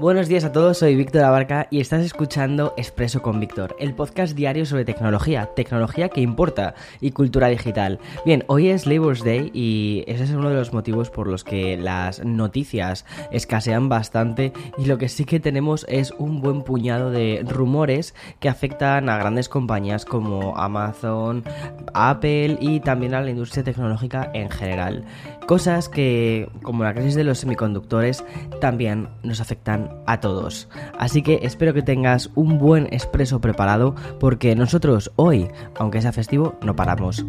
Buenos días a todos, soy Víctor Abarca y estás escuchando Expreso con Víctor, el podcast diario sobre tecnología, tecnología que importa y cultura digital. Bien, hoy es Labor's Day y ese es uno de los motivos por los que las noticias escasean bastante y lo que sí que tenemos es un buen puñado de rumores que afectan a grandes compañías como Amazon, Apple y también a la industria tecnológica en general. Cosas que, como la crisis de los semiconductores, también nos afectan a todos. Así que espero que tengas un buen expreso preparado porque nosotros hoy, aunque sea festivo, no paramos.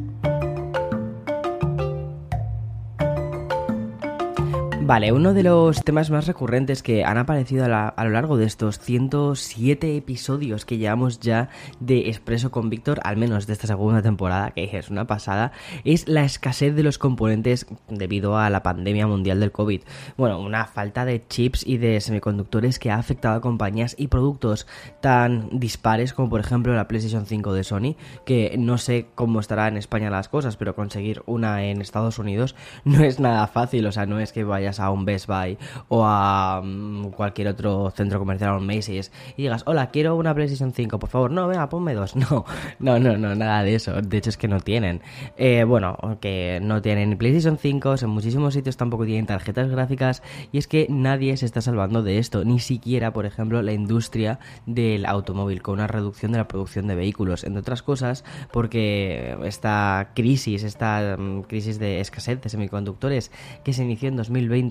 Vale, uno de los temas más recurrentes que han aparecido a, lo largo de estos 107 episodios que llevamos ya de Expreso con Víctor, al menos de esta segunda temporada, que es una pasada, es la escasez de los componentes debido a la pandemia mundial del COVID. Bueno, una falta de chips y de semiconductores que ha afectado a compañías y productos tan dispares como por ejemplo la PlayStation 5 de Sony, que no sé cómo estará en España las cosas, pero conseguir una en Estados Unidos no es nada fácil, o sea, no es que vayas a un Best Buy o a mm, cualquier otro centro comercial o un Macy's y digas, hola, quiero una PlayStation 5, por favor, no, venga, ponme dos. No, no, no, no, nada de eso. De hecho, es que no tienen. Eh, bueno, que no tienen PlayStation 5, en muchísimos sitios tampoco tienen tarjetas gráficas y es que nadie se está salvando de esto, ni siquiera, por ejemplo, la industria del automóvil, con una reducción de la producción de vehículos, entre otras cosas, porque esta crisis, esta mm, crisis de escasez de semiconductores que se inició en 2020,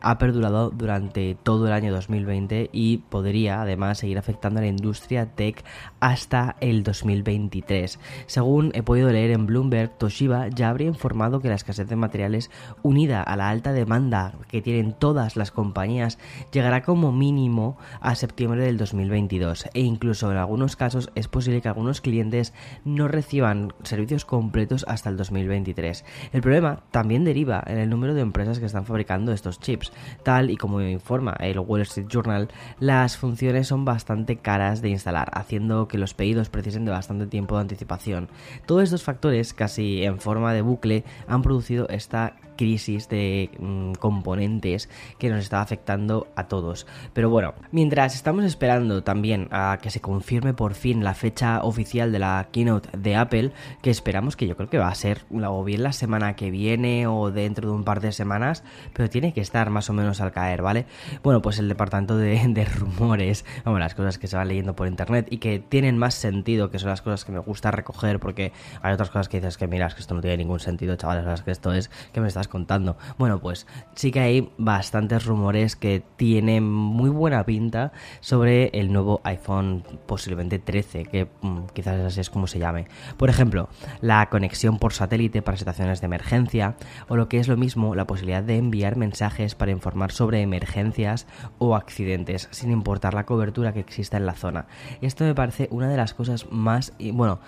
ha perdurado durante todo el año 2020 y podría además seguir afectando a la industria tech hasta el 2023. Según he podido leer en Bloomberg, Toshiba ya habría informado que la escasez de materiales unida a la alta demanda que tienen todas las compañías llegará como mínimo a septiembre del 2022 e incluso en algunos casos es posible que algunos clientes no reciban servicios completos hasta el 2023. El problema también deriva en el número de empresas que están fabricando estos chips. Tal y como informa el Wall Street Journal, las funciones son bastante caras de instalar, haciendo que los pedidos precisen de bastante tiempo de anticipación. Todos estos factores, casi en forma de bucle, han producido esta crisis de mm, componentes que nos está afectando a todos. Pero bueno, mientras estamos esperando también a que se confirme por fin la fecha oficial de la keynote de Apple, que esperamos que yo creo que va a ser o bien la semana que viene o dentro de un par de semanas, pero tiene que estar más o menos al caer, ¿vale? Bueno, pues el departamento de, de rumores, vamos, las cosas que se van leyendo por internet y que tienen más sentido, que son las cosas que me gusta recoger, porque hay otras cosas que dices que miras que esto no tiene ningún sentido, chavales, que esto es que me estás contando. Bueno, pues sí que hay bastantes rumores que tienen muy buena pinta sobre el nuevo iPhone, posiblemente 13, que mm, quizás así es como se llame. Por ejemplo, la conexión por satélite para situaciones de emergencia, o lo que es lo mismo, la posibilidad de enviar mensajes para informar sobre emergencias o accidentes, sin importar la cobertura que exista en la zona. Esto me parece una de las cosas más, bueno,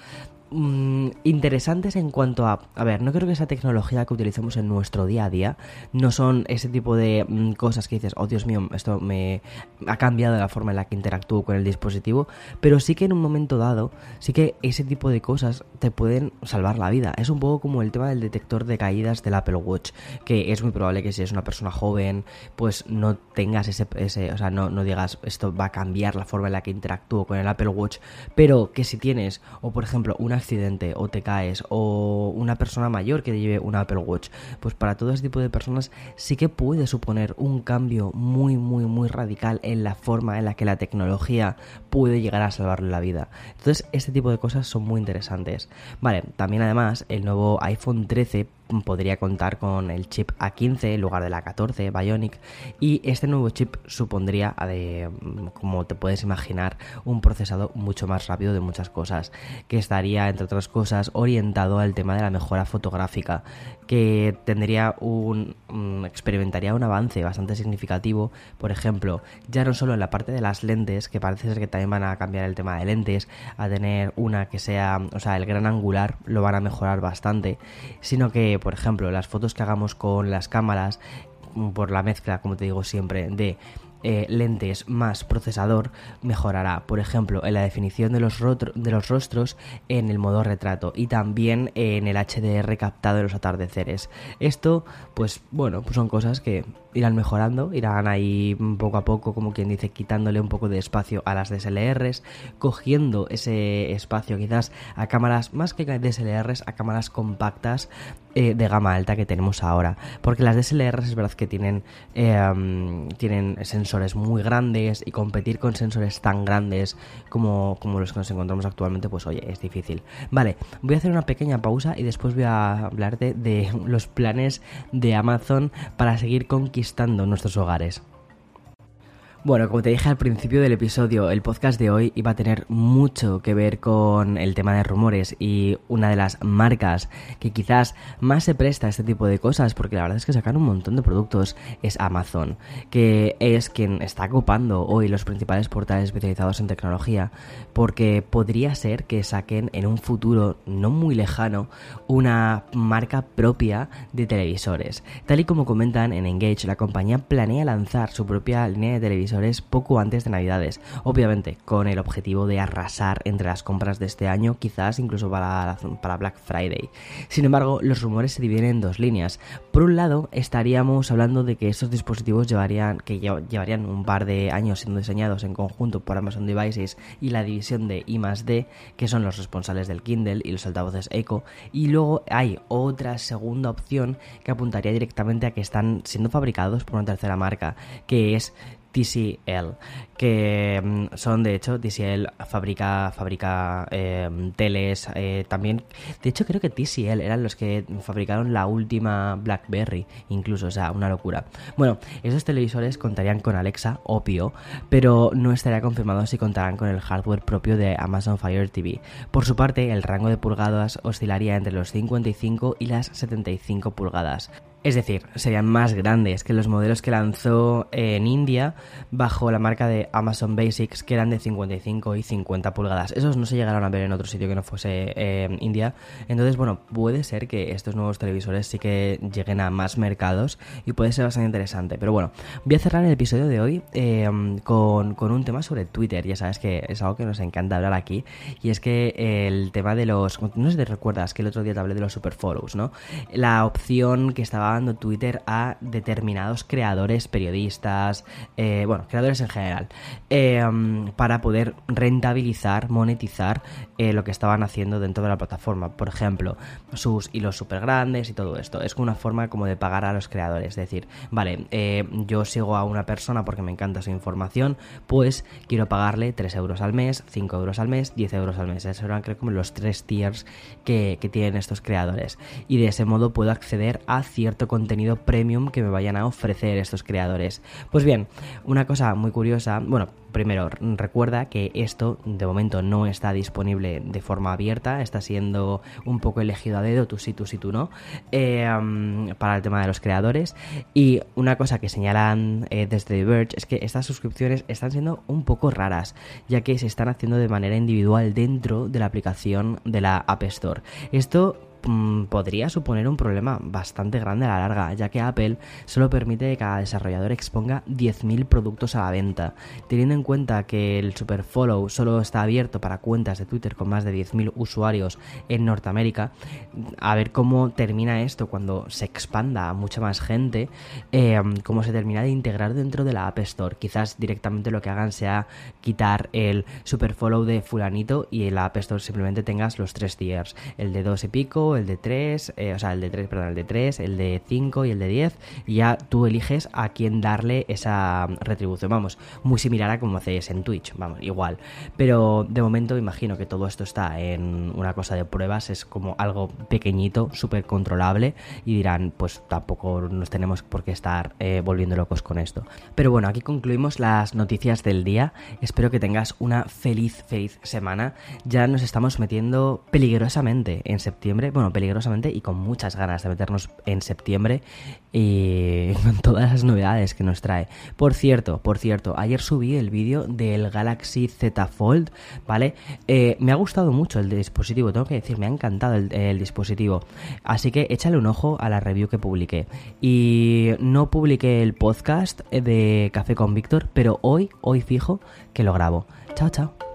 Mm, interesantes en cuanto a... A ver, no creo que esa tecnología que utilizamos en nuestro día a día no son ese tipo de mm, cosas que dices, oh Dios mío, esto me ha cambiado la forma en la que interactúo con el dispositivo, pero sí que en un momento dado, sí que ese tipo de cosas te pueden salvar la vida. Es un poco como el tema del detector de caídas del Apple Watch, que es muy probable que si es una persona joven, pues no tengas ese, ese o sea, no, no digas esto va a cambiar la forma en la que interactúo con el Apple Watch, pero que si tienes, o por ejemplo, una accidente o te caes o una persona mayor que lleve un Apple Watch, pues para todo ese tipo de personas sí que puede suponer un cambio muy muy muy radical en la forma en la que la tecnología puede llegar a salvarle la vida. Entonces este tipo de cosas son muy interesantes. Vale, también además el nuevo iPhone 13 podría contar con el chip A15 en lugar de la 14 Bionic. Y este nuevo chip supondría, como te puedes imaginar, un procesado mucho más rápido de muchas cosas, que estaría, entre otras cosas, orientado al tema de la mejora fotográfica, que tendría un, mm, experimentaría un avance bastante significativo, por ejemplo, ya no solo en la parte de las lentes, que parece ser que también van a cambiar el tema de lentes, a tener una que sea, o sea, el gran angular lo van a mejorar bastante, sino que por ejemplo, las fotos que hagamos con las cámaras, mm, por la mezcla, como te digo siempre, de eh, lentes más procesador mejorará, por ejemplo, en la definición de los, de rostros en el modo retrato y también en el HDR captado en los atardeceres. Esto, pues bueno, pues son cosas que irán mejorando, irán ahí poco a poco, como quien dice, quitándole un poco de espacio a las DSLRs, cogiendo ese espacio quizás a cámaras, más que DSLRs, a cámaras compactas eh, de gama alta que tenemos ahora. Porque las DSLRs es verdad que tienen, eh, tienen sensores muy grandes y competir con sensores tan grandes como, como los que nos encontramos actualmente, pues oye, es difícil. Vale, voy a hacer una pequeña pausa y después voy a hablarte de los planes de Amazon para seguir conquistando nuestros hogares. Bueno, como te dije al principio del episodio, el podcast de hoy iba a tener mucho que ver con el tema de rumores y una de las marcas que quizás más se presta a este tipo de cosas, porque la verdad es que sacan un montón de productos, es Amazon, que es quien está ocupando hoy los principales portales especializados en tecnología, porque podría ser que saquen en un futuro no muy lejano una marca propia de televisores. Tal y como comentan en Engage, la compañía planea lanzar su propia línea de televisores poco antes de Navidades, obviamente con el objetivo de arrasar entre las compras de este año, quizás incluso para, para Black Friday. Sin embargo, los rumores se dividen en dos líneas. Por un lado, estaríamos hablando de que estos dispositivos llevarían, que llevarían un par de años siendo diseñados en conjunto por Amazon Devices y la división de I+D, que son los responsables del Kindle y los altavoces Echo, y luego hay otra segunda opción que apuntaría directamente a que están siendo fabricados por una tercera marca, que es TCL, que mm, son de hecho, TCL fabrica, fabrica em, teles, eh, también, de hecho creo que TCL eran los que fabricaron la última BlackBerry, incluso, o sea, una locura. Bueno, esos televisores contarían con Alexa, obvio, pero no estaría confirmado si contarán con el hardware propio de Amazon Fire TV. Por su parte, el rango de pulgadas oscilaría entre los 55 y las 75 pulgadas. Es decir, serían más grandes que los modelos que lanzó en India bajo la marca de Amazon Basics, que eran de 55 y 50 pulgadas. Esos no se llegaron a ver en otro sitio que no fuese eh, India. Entonces, bueno, puede ser que estos nuevos televisores sí que lleguen a más mercados y puede ser bastante interesante. Pero bueno, voy a cerrar el episodio de hoy em, con, con, un tema sobre Twitter. Ya sabes que es algo que nos encanta hablar aquí. Y es que el tema de los... No sé si te recuerdas que el otro día te hablé de los superfollows, ¿no? La opción que estaba dando Twitter a determinados creadores, periodistas, eh, bueno, creadores en general, eh, para poder rentabilizar, monetizar eh, lo que estaban haciendo dentro de la plataforma. Por ejemplo, sus hilos súper grandes y todo esto. Es una forma como de pagar a los creadores. Es decir, vale, yo sigo a una persona porque me encanta su información, pues quiero pagarle 3 euros al mes, 5 euros al mes, 10 euros al mes. Esos eran creo como los tres tiers que, que tienen estos creadores. Y de ese modo puedo acceder a contenido premium que me vayan a ofrecer estos creadores. Pues bien, una cosa muy curiosa, bueno, primero recuerda que esto de momento no está disponible de forma abierta, está siendo un poco elegido a dedo, tú sí, tú sí, tú no, eh, para el tema de los creadores. Y una cosa que señalan eh, desde The Verge es que estas suscripciones están siendo un poco raras, ya que se están haciendo de manera individual dentro de la aplicación de la App Store. Esto podría suponer un problema bastante grande a la larga, ya que Apple solo permite que cada desarrollador exponga 10.000 productos a la venta. Teniendo en cuenta que el Superfollow solo está abierto para cuentas de Twitter con más de 10.000 usuarios en Norteamérica, a ver cómo termina esto cuando se expanda a mucha más gente, eh, cómo se termina de integrar dentro de la App Store. Quizás directamente lo que hagan sea quitar el Superfollow de fulanito y en la App Store simplemente tengas los tres tiers, el de 2 y pico, el de 3, eh, o sea, el de 3, perdón, el de 3, el de 5 y el de 10, y ya tú eliges a quién darle esa retribución. Vamos, muy similar a como haces en Twitch, vamos, igual. Pero de momento imagino que todo esto está en una cosa de pruebas, es como algo pequeñito, súper controlable, y dirán, pues tampoco nos tenemos por qué estar eh, volviendo locos con esto. Pero bueno, aquí concluimos las noticias del día. Espero que tengas una feliz, feliz semana. Ya nos estamos metiendo peligrosamente en septiembre bueno, peligrosamente y con muchas ganas de meternos en septiembre y con todas las novedades que nos trae. Por cierto, por cierto, ayer subí el vídeo del Galaxy Z Fold, ¿vale? Eh, me ha gustado mucho el dispositivo, tengo que decir, me ha encantado el, el dispositivo. Así que échale un ojo a la review que publiqué. Y no publiqué el podcast de Café con Víctor, pero hoy, hoy fijo que lo grabo. Chao, chao.